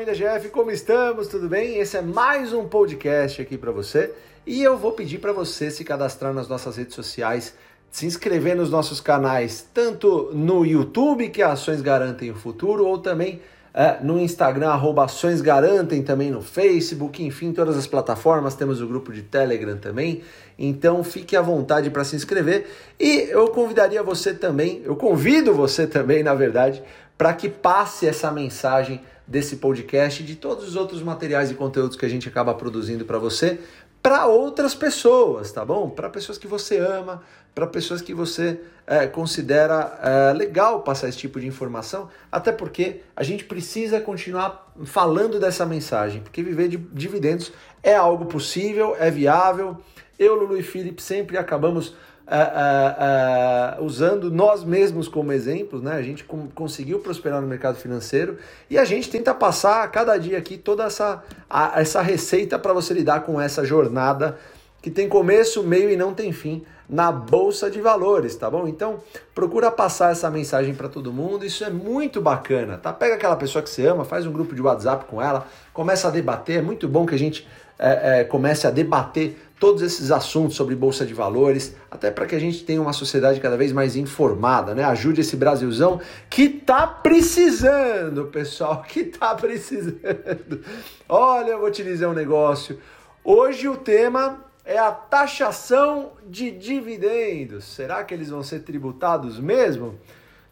família GF, como estamos? Tudo bem? Esse é mais um podcast aqui para você e eu vou pedir para você se cadastrar nas nossas redes sociais, se inscrever nos nossos canais, tanto no YouTube, que é Ações Garantem o Futuro, ou também é, no Instagram, arroba Ações Garantem, também no Facebook, enfim, todas as plataformas, temos o grupo de Telegram também. Então fique à vontade para se inscrever e eu convidaria você também, eu convido você também, na verdade, para que passe essa mensagem desse podcast e de todos os outros materiais e conteúdos que a gente acaba produzindo para você, para outras pessoas, tá bom? Para pessoas que você ama, para pessoas que você é, considera é, legal passar esse tipo de informação, até porque a gente precisa continuar falando dessa mensagem, porque viver de dividendos é algo possível, é viável. Eu, Lulu e Felipe sempre acabamos Uh, uh, uh, usando nós mesmos como exemplos, né? A gente conseguiu prosperar no mercado financeiro e a gente tenta passar a cada dia aqui toda essa, a, essa receita para você lidar com essa jornada que tem começo, meio e não tem fim na bolsa de valores, tá bom? Então procura passar essa mensagem para todo mundo, isso é muito bacana, tá? Pega aquela pessoa que você ama, faz um grupo de WhatsApp com ela, começa a debater, é muito bom que a gente é, é, comece a debater todos esses assuntos sobre bolsa de valores, até para que a gente tenha uma sociedade cada vez mais informada, né? Ajude esse Brasilzão que tá precisando, pessoal, que tá precisando. Olha, eu vou te dizer um negócio. Hoje o tema é a taxação de dividendos. Será que eles vão ser tributados mesmo?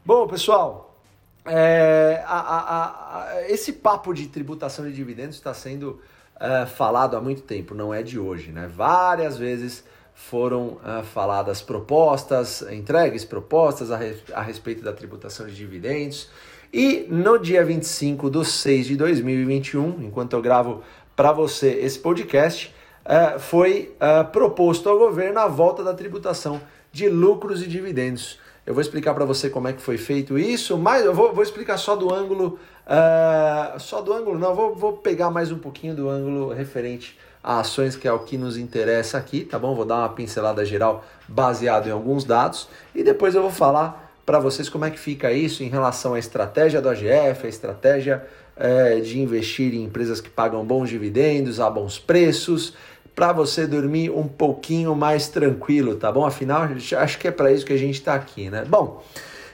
Bom, pessoal, é, a, a, a, esse papo de tributação de dividendos está sendo uh, falado há muito tempo, não é de hoje, né? Várias vezes foram uh, faladas propostas, entregues propostas a, a respeito da tributação de dividendos. E no dia 25 de 6 de 2021, enquanto eu gravo para você esse podcast, uh, foi uh, proposto ao governo a volta da tributação de lucros e dividendos. Eu vou explicar para você como é que foi feito isso, mas eu vou, vou explicar só do ângulo Uh, só do ângulo, não, vou, vou pegar mais um pouquinho do ângulo referente a ações, que é o que nos interessa aqui, tá bom? Vou dar uma pincelada geral baseado em alguns dados e depois eu vou falar para vocês como é que fica isso em relação à estratégia do AGF, a estratégia é, de investir em empresas que pagam bons dividendos, a bons preços, para você dormir um pouquinho mais tranquilo, tá bom? Afinal, acho que é para isso que a gente está aqui, né? Bom,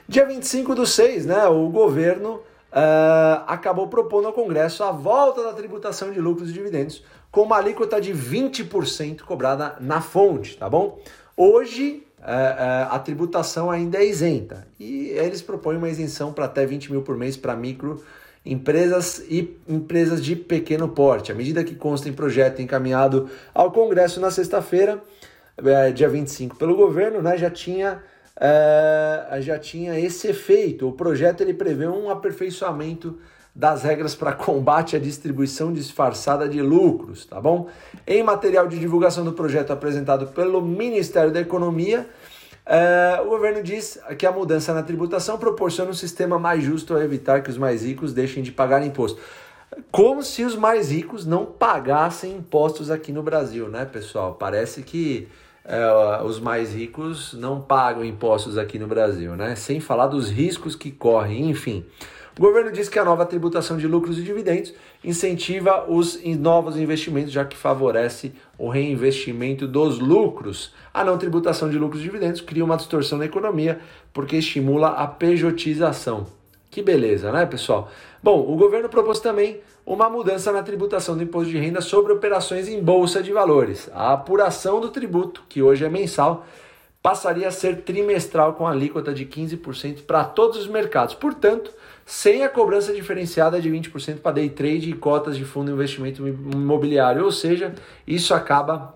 dia 25 do 6, né? O governo uh, acabou propondo ao Congresso a volta da tributação de lucros e dividendos com uma alíquota de 20% cobrada na fonte, tá bom? Hoje uh, uh, a tributação ainda é isenta e eles propõem uma isenção para até 20 mil por mês para micro empresas e empresas de pequeno porte. A medida que consta em projeto encaminhado ao Congresso na sexta-feira, eh, dia 25, pelo governo, né, já tinha uh, já tinha esse efeito. O projeto ele prevê um aperfeiçoamento das regras para combate à distribuição disfarçada de lucros, tá bom? Em material de divulgação do projeto apresentado pelo Ministério da Economia, uh, o governo diz que a mudança na tributação proporciona um sistema mais justo a evitar que os mais ricos deixem de pagar imposto. Como se os mais ricos não pagassem impostos aqui no Brasil, né, pessoal? Parece que é, os mais ricos não pagam impostos aqui no Brasil, né? Sem falar dos riscos que correm, enfim. O governo diz que a nova tributação de lucros e dividendos incentiva os novos investimentos, já que favorece o reinvestimento dos lucros. A não tributação de lucros e dividendos cria uma distorção na economia, porque estimula a pejotização. Que beleza, né, pessoal? Bom, o governo propôs também uma mudança na tributação do imposto de renda sobre operações em bolsa de valores. A apuração do tributo, que hoje é mensal, passaria a ser trimestral com alíquota de 15% para todos os mercados. Portanto, sem a cobrança diferenciada de 20% para day trade e cotas de fundo de investimento imobiliário. Ou seja, isso acaba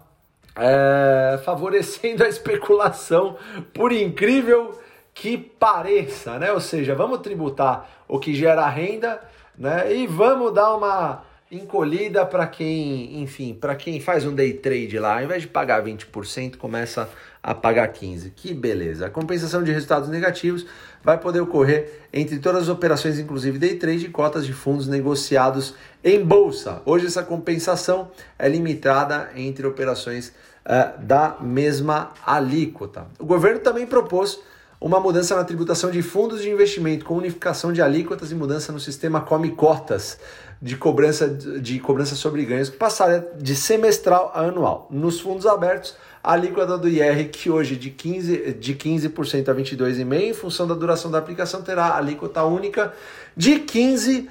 é, favorecendo a especulação, por incrível que pareça, né? Ou seja, vamos tributar o que gera renda, né? E vamos dar uma encolhida para quem, enfim, para quem faz um day trade lá, ao invés de pagar 20%, começa a pagar 15%. Que beleza. A compensação de resultados negativos vai poder ocorrer entre todas as operações, inclusive day trade e cotas de fundos negociados em bolsa. Hoje essa compensação é limitada entre operações uh, da mesma alíquota. O governo também propôs uma mudança na tributação de fundos de investimento com unificação de alíquotas e mudança no sistema come cotas de cobrança de cobrança sobre ganhos que passaria de semestral a anual. Nos fundos abertos, a alíquota do IR, que hoje de 15%, de 15 a 22,5%, em função da duração da aplicação, terá alíquota única de 15%.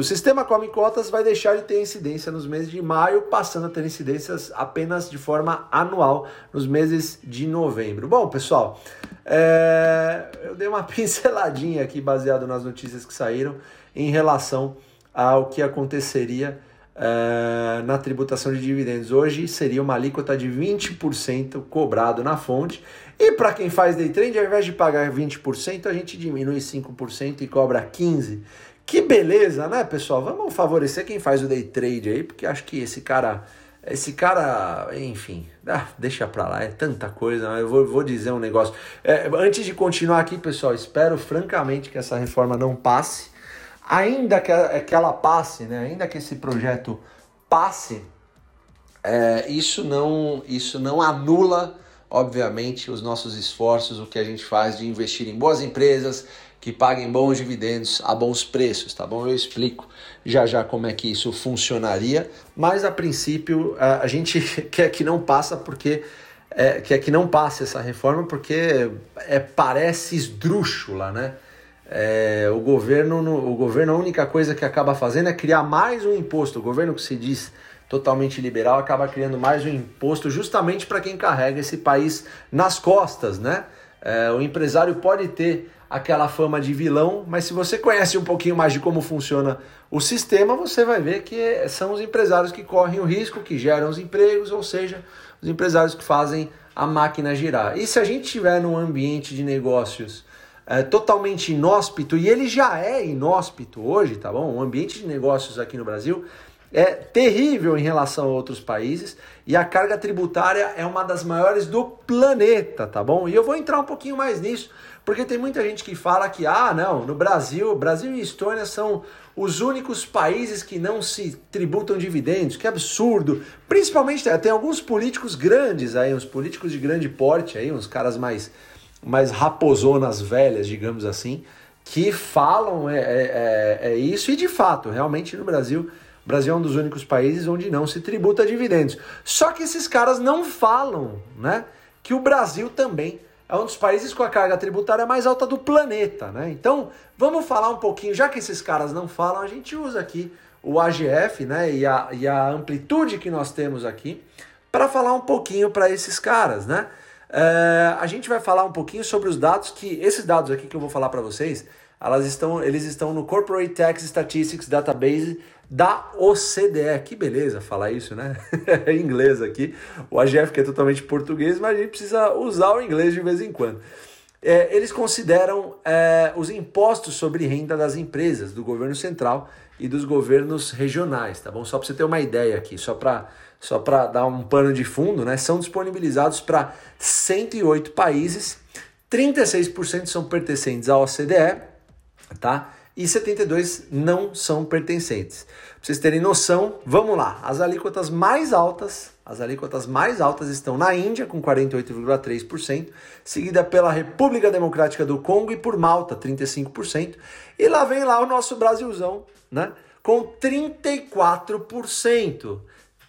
O sistema Come Cotas vai deixar de ter incidência nos meses de maio, passando a ter incidências apenas de forma anual nos meses de novembro. Bom, pessoal, é... eu dei uma pinceladinha aqui baseado nas notícias que saíram em relação ao que aconteceria uh, na tributação de dividendos. Hoje seria uma alíquota de 20% cobrado na fonte. E para quem faz day trade, ao invés de pagar 20%, a gente diminui 5% e cobra 15%. Que beleza, né, pessoal? Vamos favorecer quem faz o day trade aí, porque acho que esse cara, esse cara, enfim, ah, deixa pra lá, é tanta coisa. Eu vou, vou dizer um negócio. É, antes de continuar aqui, pessoal, espero francamente que essa reforma não passe ainda que, que ela passe, né, ainda que esse projeto passe, é, isso, não, isso não anula, obviamente, os nossos esforços, o que a gente faz de investir em boas empresas que paguem bons dividendos a bons preços, tá bom? Eu explico já já como é que isso funcionaria, mas a princípio a, gente quer que não passa porque é, quer que não passe essa reforma porque é, parece esdrúxula, né? É, o governo, o governo, a única coisa que acaba fazendo é criar mais um imposto. O governo que se diz totalmente liberal acaba criando mais um imposto justamente para quem carrega esse país nas costas, né? É, o empresário pode ter aquela fama de vilão, mas se você conhece um pouquinho mais de como funciona o sistema, você vai ver que são os empresários que correm o risco, que geram os empregos, ou seja, os empresários que fazem a máquina girar. E se a gente tiver num ambiente de negócios é, totalmente inóspito, e ele já é inóspito hoje, tá bom? O ambiente de negócios aqui no Brasil é terrível em relação a outros países e a carga tributária é uma das maiores do planeta, tá bom? E eu vou entrar um pouquinho mais nisso, porque tem muita gente que fala que, ah, não, no Brasil, Brasil e Estônia são os únicos países que não se tributam dividendos, que absurdo. Principalmente tem alguns políticos grandes aí, uns políticos de grande porte aí, uns caras mais mais raposonas velhas, digamos assim, que falam é, é, é, é, isso e de fato, realmente no Brasil, Brasil é um dos únicos países onde não se tributa dividendos. Só que esses caras não falam, né, que o Brasil também é um dos países com a carga tributária mais alta do planeta, né? Então, vamos falar um pouquinho, já que esses caras não falam, a gente usa aqui o AGF, né, e a, e a amplitude que nós temos aqui para falar um pouquinho para esses caras, né? Uh, a gente vai falar um pouquinho sobre os dados que esses dados aqui que eu vou falar para vocês, elas estão, eles estão no Corporate Tax Statistics Database da OCDE. Que beleza falar isso, né? em inglês aqui. O AGF que é totalmente português, mas a gente precisa usar o inglês de vez em quando. É, eles consideram é, os impostos sobre renda das empresas do governo central e dos governos regionais, tá bom? Só para você ter uma ideia aqui, só para só dar um pano de fundo, né, são disponibilizados para 108 países, 36% são pertencentes à OCDE, tá? E 72 não são pertencentes. Para vocês terem noção, vamos lá. As alíquotas mais altas, as alíquotas mais altas estão na Índia com 48,3%, seguida pela República Democrática do Congo e por Malta, 35%, e lá vem lá o nosso Brasilzão, né, com 34%.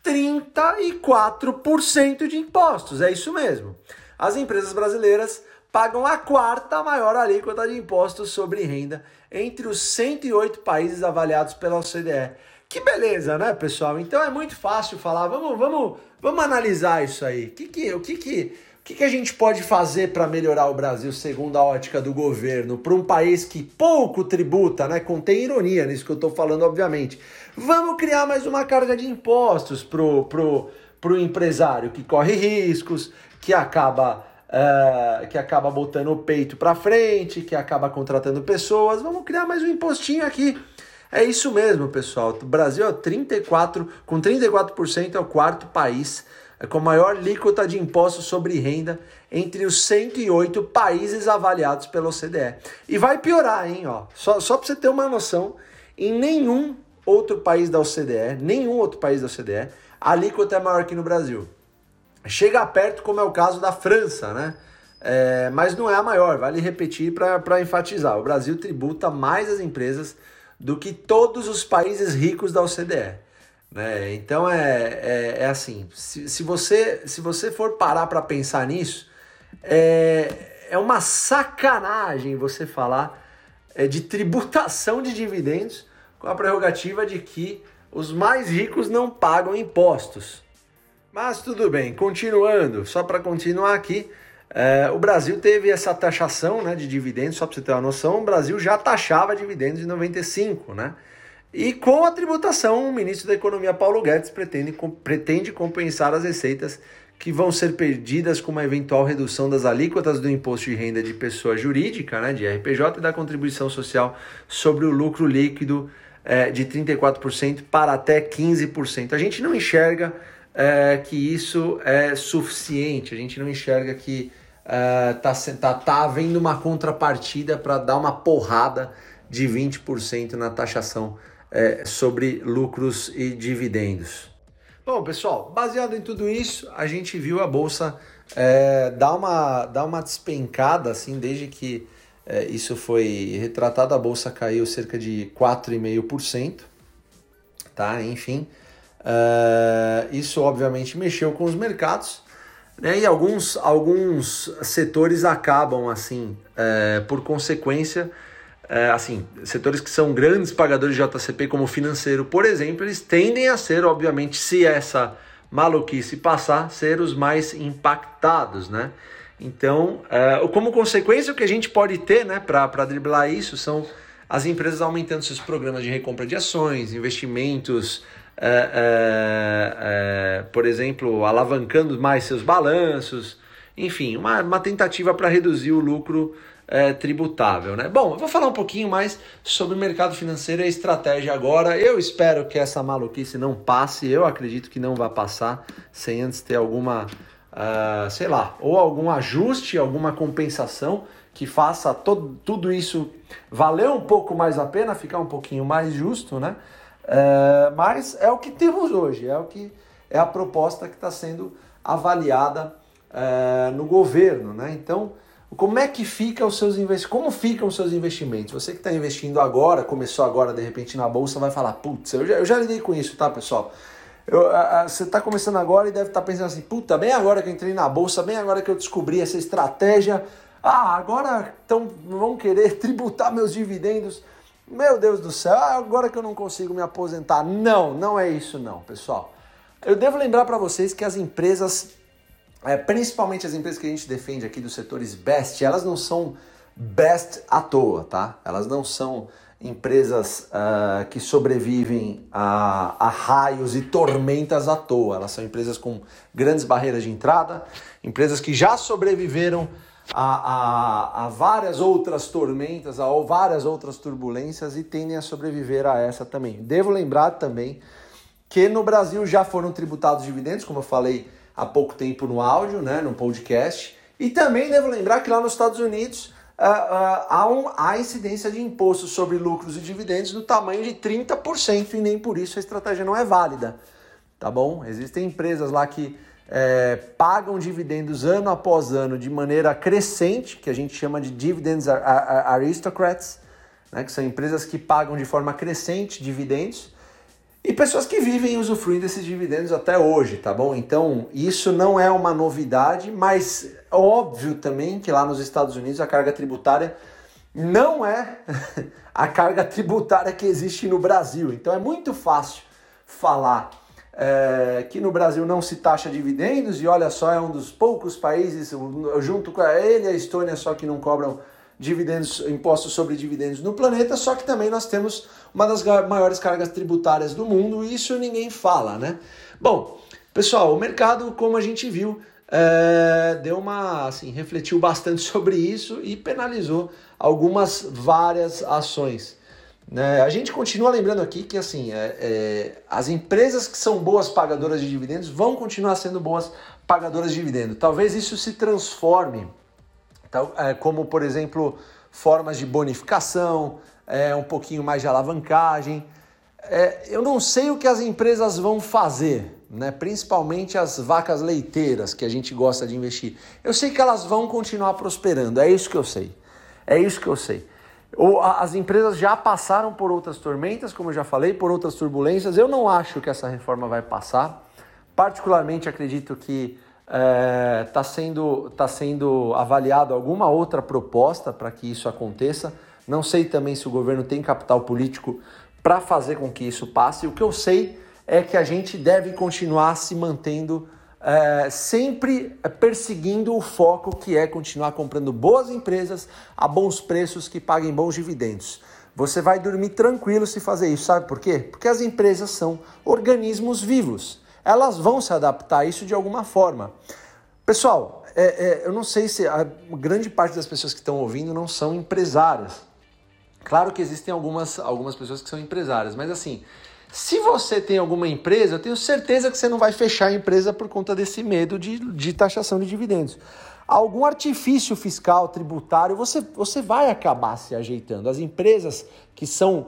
34% de impostos. É isso mesmo. As empresas brasileiras pagam a quarta maior alíquota de impostos sobre renda entre os 108 países avaliados pela OCDE. Que beleza, né, pessoal? Então é muito fácil falar. Vamos, vamos, vamos analisar isso aí. Que que, o que, que, o que, que a gente pode fazer para melhorar o Brasil segundo a ótica do governo, para um país que pouco tributa, né? Contém ironia nisso que eu estou falando, obviamente. Vamos criar mais uma carga de impostos pro, pro, pro empresário que corre riscos, que acaba uh, que acaba botando o peito para frente, que acaba contratando pessoas. Vamos criar mais um impostinho aqui. É isso mesmo, pessoal. O Brasil é 34, com 34% é o quarto país com maior alíquota de impostos sobre renda entre os 108 países avaliados pela OCDE. E vai piorar, hein? Ó. Só, só para você ter uma noção, em nenhum outro país da OCDE, nenhum outro país da OCDE, a alíquota é maior que no Brasil. Chega perto, como é o caso da França, né? é, mas não é a maior, vale repetir para enfatizar. O Brasil tributa mais as empresas do que todos os países ricos da OCDE. Né? Então é, é, é assim: se, se, você, se você for parar para pensar nisso, é, é uma sacanagem você falar é, de tributação de dividendos com a prerrogativa de que os mais ricos não pagam impostos. Mas tudo bem, continuando, só para continuar aqui, é, o Brasil teve essa taxação né, de dividendos, só para você ter uma noção, o Brasil já taxava dividendos em 95, né? E com a tributação, o ministro da Economia Paulo Guedes pretende, pretende compensar as receitas que vão ser perdidas com uma eventual redução das alíquotas do imposto de renda de pessoa jurídica, né, de RPJ, e da contribuição social sobre o lucro líquido é, de 34% para até 15%. A gente não enxerga é, que isso é suficiente, a gente não enxerga que está é, tá, tá havendo uma contrapartida para dar uma porrada de 20% na taxação é, sobre lucros e dividendos. Bom, pessoal, baseado em tudo isso, a gente viu a bolsa é, dar, uma, dar uma despencada, assim, desde que é, isso foi retratado, a bolsa caiu cerca de 4,5%, tá? Enfim, é, isso obviamente mexeu com os mercados, né? E alguns, alguns setores acabam, assim, é, por consequência, é, assim, setores que são grandes pagadores de JCP, como financeiro, por exemplo, eles tendem a ser, obviamente, se essa maluquice passar, ser os mais impactados, né? Então, é, como consequência, o que a gente pode ter, né, para driblar isso, são as empresas aumentando seus programas de recompra de ações, investimentos, é, é, é por exemplo, alavancando mais seus balanços, enfim, uma, uma tentativa para reduzir o lucro é, tributável. Né? Bom, eu vou falar um pouquinho mais sobre o mercado financeiro e a estratégia agora. Eu espero que essa maluquice não passe, eu acredito que não vai passar sem antes ter alguma, uh, sei lá, ou algum ajuste, alguma compensação que faça todo, tudo isso valer um pouco mais a pena, ficar um pouquinho mais justo, né? Uh, mas é o que temos hoje, é o que é a proposta que está sendo avaliada uh, no governo, né? Então, como é que fica os seus investimentos? Como ficam os seus investimentos? Você que está investindo agora, começou agora de repente na bolsa, vai falar, putz, eu já, eu já lidei com isso, tá, pessoal? Eu, a, a, você está começando agora e deve estar tá pensando assim, puta, bem agora que eu entrei na bolsa, bem agora que eu descobri essa estratégia, ah, agora então vão querer tributar meus dividendos. Meu Deus do céu, ah, agora que eu não consigo me aposentar. Não, não é isso não, pessoal. Eu devo lembrar para vocês que as empresas é, principalmente as empresas que a gente defende aqui dos setores best, elas não são best à toa, tá? Elas não são empresas uh, que sobrevivem a, a, raios e tormentas à toa. Elas são empresas com grandes barreiras de entrada, empresas que já sobreviveram a, a, a várias outras tormentas, a várias outras turbulências e tendem a sobreviver a essa também. Devo lembrar também que no Brasil já foram tributados dividendos, como eu falei há pouco tempo no áudio, né, no podcast. E também devo lembrar que lá nos Estados Unidos uh, uh, há, um, há incidência de imposto sobre lucros e dividendos no tamanho de 30% e nem por isso a estratégia não é válida. Tá bom? Existem empresas lá que é, pagam dividendos ano após ano de maneira crescente, que a gente chama de dividends aristocrats, né, que são empresas que pagam de forma crescente dividendos e pessoas que vivem usufruem desses dividendos até hoje, tá bom? Então, isso não é uma novidade, mas óbvio também que lá nos Estados Unidos a carga tributária não é a carga tributária que existe no Brasil. Então, é muito fácil falar é, que no Brasil não se taxa dividendos e olha só, é um dos poucos países, junto com ele e a Estônia, só que não cobram dividendos, impostos sobre dividendos no planeta, só que também nós temos uma das maiores cargas tributárias do mundo e isso ninguém fala, né? Bom, pessoal, o mercado, como a gente viu, é, deu uma, assim, refletiu bastante sobre isso e penalizou algumas várias ações. Né? A gente continua lembrando aqui que assim, é, é, as empresas que são boas pagadoras de dividendos vão continuar sendo boas pagadoras de dividendos. Talvez isso se transforme então, é, como, por exemplo, formas de bonificação, é, um pouquinho mais de alavancagem. é, eu não sei o que as empresas vão fazer, né? principalmente as vacas leiteiras que a gente gosta de investir. Eu sei que elas vão continuar prosperando, é isso que eu sei. É isso que eu sei. As empresas já passaram por outras tormentas, como eu já falei, por outras turbulências. Eu não acho que essa reforma vai passar. Particularmente acredito que está é, tá sendo, tá sendo avaliado alguma outra proposta para que isso aconteça. Não sei também se o governo tem capital político para fazer com que isso passe. O que eu sei é que a gente deve continuar se mantendo é, sempre perseguindo o foco que é continuar comprando boas empresas a bons preços que paguem bons dividendos. Você vai dormir tranquilo se fazer isso, sabe por quê? Porque as empresas são organismos vivos. Elas vão se adaptar a isso de alguma forma. Pessoal, é, é, eu não sei se a grande parte das pessoas que estão ouvindo não são empresárias. Claro que existem algumas, algumas pessoas que são empresárias, mas assim, se você tem alguma empresa, eu tenho certeza que você não vai fechar a empresa por conta desse medo de, de taxação de dividendos. Algum artifício fiscal, tributário, você, você vai acabar se ajeitando. As empresas que são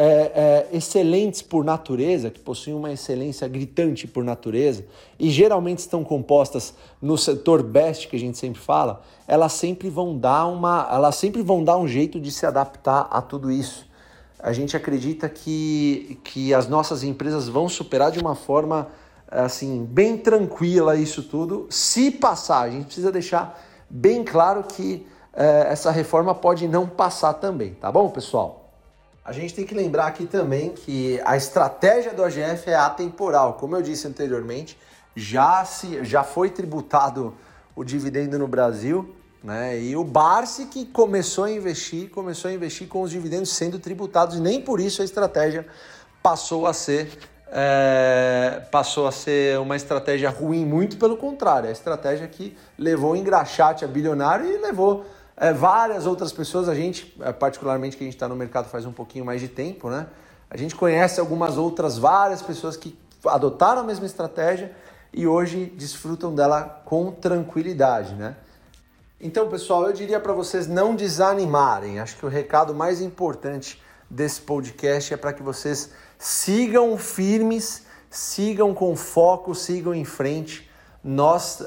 é, é, excelentes por natureza, que possuem uma excelência gritante por natureza, e geralmente estão compostas no setor best que a gente sempre fala, elas sempre vão dar uma, elas sempre vão dar um jeito de se adaptar a tudo isso. A gente acredita que, que as nossas empresas vão superar de uma forma assim bem tranquila isso tudo, se passar. A gente precisa deixar bem claro que é, essa reforma pode não passar também, tá bom, pessoal? A gente tem que lembrar aqui também que a estratégia do AGF é atemporal. Como eu disse anteriormente, já, se, já foi tributado o dividendo no Brasil, né? E o Barsi que começou a investir, começou a investir com os dividendos sendo tributados, e nem por isso a estratégia passou a ser é, passou a ser uma estratégia ruim, muito pelo contrário, a estratégia que levou engraxate a bilionário e levou é, várias outras pessoas, a gente, é, particularmente que a gente está no mercado faz um pouquinho mais de tempo, né? A gente conhece algumas outras várias pessoas que adotaram a mesma estratégia e hoje desfrutam dela com tranquilidade, né? Então, pessoal, eu diria para vocês não desanimarem. Acho que o recado mais importante desse podcast é para que vocês sigam firmes, sigam com foco, sigam em frente. Nós, uh,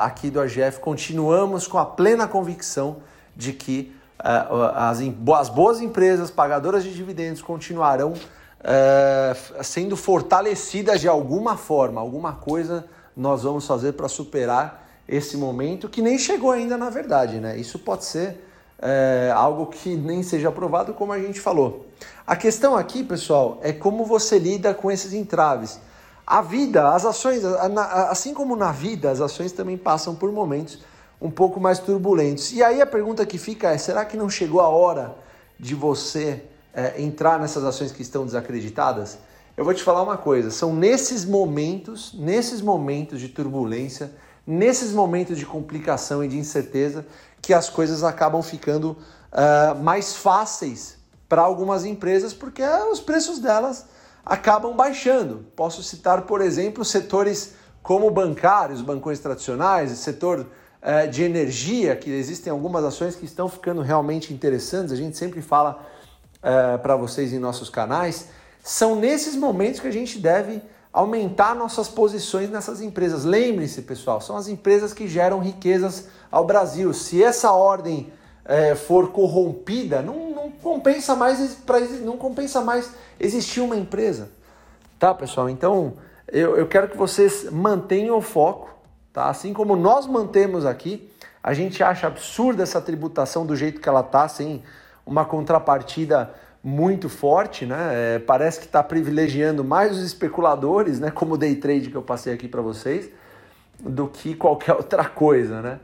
aqui do AGF, continuamos com a plena convicção de que uh, as, as, boas empresas pagadoras de dividendos continuarão uh, sendo fortalecidas de alguma forma, alguma coisa nós vamos fazer para superar esse momento que nem chegou ainda na verdade, né? Isso pode ser é, algo que nem seja aprovado, como a gente falou. A questão aqui, pessoal, é como você lida com esses entraves. A vida, as ações, assim como na vida, as ações também passam por momentos um pouco mais turbulentos. E aí a pergunta que fica é: será que não chegou a hora de você é, entrar nessas ações que estão desacreditadas? Eu vou te falar uma coisa: são nesses momentos, nesses momentos de turbulência, nesses momentos de complicação e de incerteza, que as coisas acabam ficando uh, mais fáceis para algumas empresas, porque os preços delas acabam baixando. Posso citar, por exemplo, setores como bancários, bancões tradicionais, setor é, de energia, que existem algumas ações que estão ficando realmente interessantes, a gente sempre fala é, para vocês em nossos canais, são nesses momentos que a gente deve aumentar nossas posições nessas empresas. Lembre-se, pessoal, são as empresas que geram riquezas ao Brasil. Se essa ordem é, for corrompida, não, não compensa mais não compensa mais existir uma empresa, tá, pessoal? Então eu, eu quero que vocês mantenham o foco Tá? Assim como nós mantemos aqui, a gente acha absurda essa tributação do jeito que ela está, sem uma contrapartida muito forte, né? É, parece que está privilegiando mais os especuladores, né? Como o day trade que eu passei aqui para vocês, do que qualquer outra coisa, né?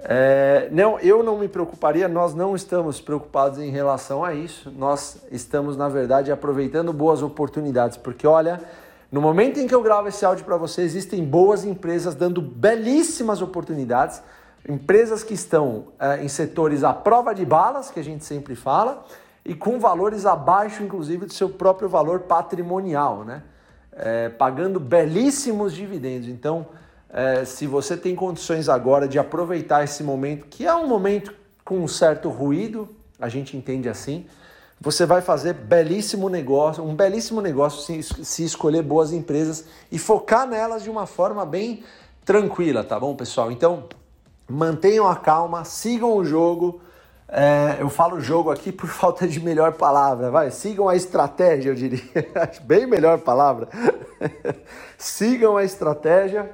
É, não, eu não me preocuparia, nós não estamos preocupados em relação a isso. Nós estamos, na verdade, aproveitando boas oportunidades, porque olha, no momento em que eu gravo esse áudio para você, existem boas empresas dando belíssimas oportunidades, empresas que estão é, em setores à prova de balas, que a gente sempre fala, e com valores abaixo, inclusive, do seu próprio valor patrimonial, né? É, pagando belíssimos dividendos. Então, é, se você tem condições agora de aproveitar esse momento, que é um momento com um certo ruído, a gente entende assim, você vai fazer belíssimo negócio, um belíssimo negócio se, se escolher boas empresas e focar nelas de uma forma bem tranquila, tá bom, pessoal? Então, mantenham a calma, sigam o jogo. É, eu falo jogo aqui por falta de melhor palavra, vai. Sigam a estratégia, eu diria. Bem melhor palavra. sigam a estratégia,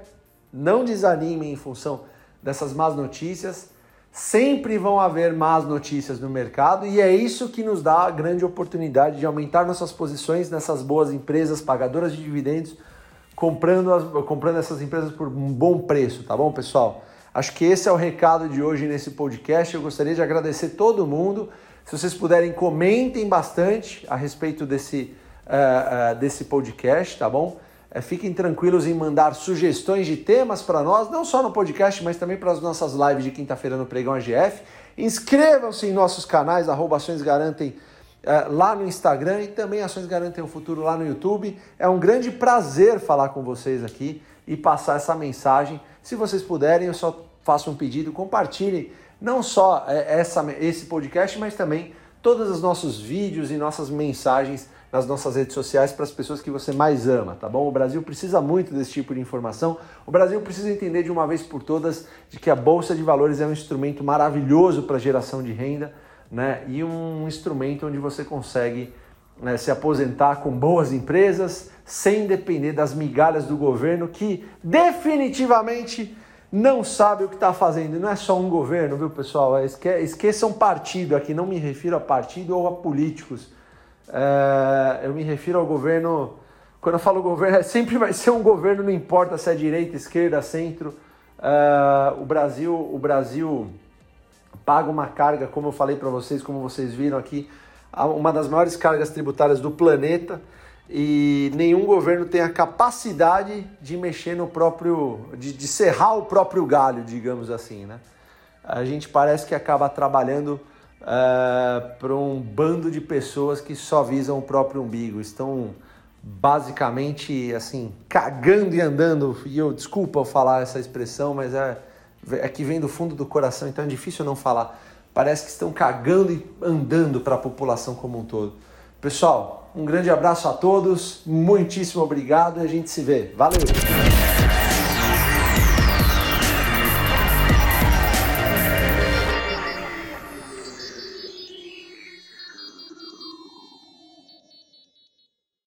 não desanimem em função dessas más notícias. Sempre vão haver más notícias no mercado e é isso que nos dá a grande oportunidade de aumentar nossas posições nessas boas empresas pagadoras de dividendos, comprando, as, comprando essas empresas por um bom preço, tá bom, pessoal? Acho que esse é o recado de hoje nesse podcast. Eu gostaria de agradecer todo mundo. Se vocês puderem, comentem bastante a respeito desse, uh, uh, desse podcast, tá bom? Uh, fiquem tranquilos em mandar sugestões de temas para nós, não só no podcast, mas também para as nossas lives de quinta-feira no Pregão AGF. Inscrevam-se em nossos canais, arroba Ações Garantem, lá no Instagram e também Ações Garantem o Futuro lá no YouTube. É um grande prazer falar com vocês aqui e passar essa mensagem. Se vocês puderem, eu só faço um pedido, compartilhem não só é, essa, esse podcast, mas também todos os nossos vídeos e nossas mensagens nas nossas redes sociais para as pessoas que você mais ama, tá bom? O Brasil precisa muito desse tipo de informação. O Brasil precisa entender de uma vez por todas de que a bolsa de valores é um instrumento maravilhoso para geração de renda, né? E um instrumento onde você consegue né, se aposentar com boas empresas, sem depender das migalhas do governo que definitivamente não sabe o que está fazendo. Não é só um governo, viu, pessoal? É, esque esqueçam partido aqui, não me refiro a partido ou a políticos. É, eu me refiro ao governo. Quando eu falo governo, é, sempre vai ser um governo, não importa se é direita, esquerda, centro. É, o Brasil, o Brasil paga uma carga, como eu falei para vocês, como vocês viram aqui, uma das maiores cargas tributárias do planeta e nenhum governo tem a capacidade de mexer no próprio, de, de serrar o próprio galho, digamos assim, né? A gente parece que acaba trabalhando uh, é, para um bando de pessoas que só visam o próprio umbigo, estão basicamente assim cagando e andando. E eu desculpa eu falar essa expressão, mas é, é que vem do fundo do coração, então é difícil não falar parece que estão cagando e andando para a população como um todo. Pessoal, um grande abraço a todos, muitíssimo obrigado e a gente se vê. Valeu!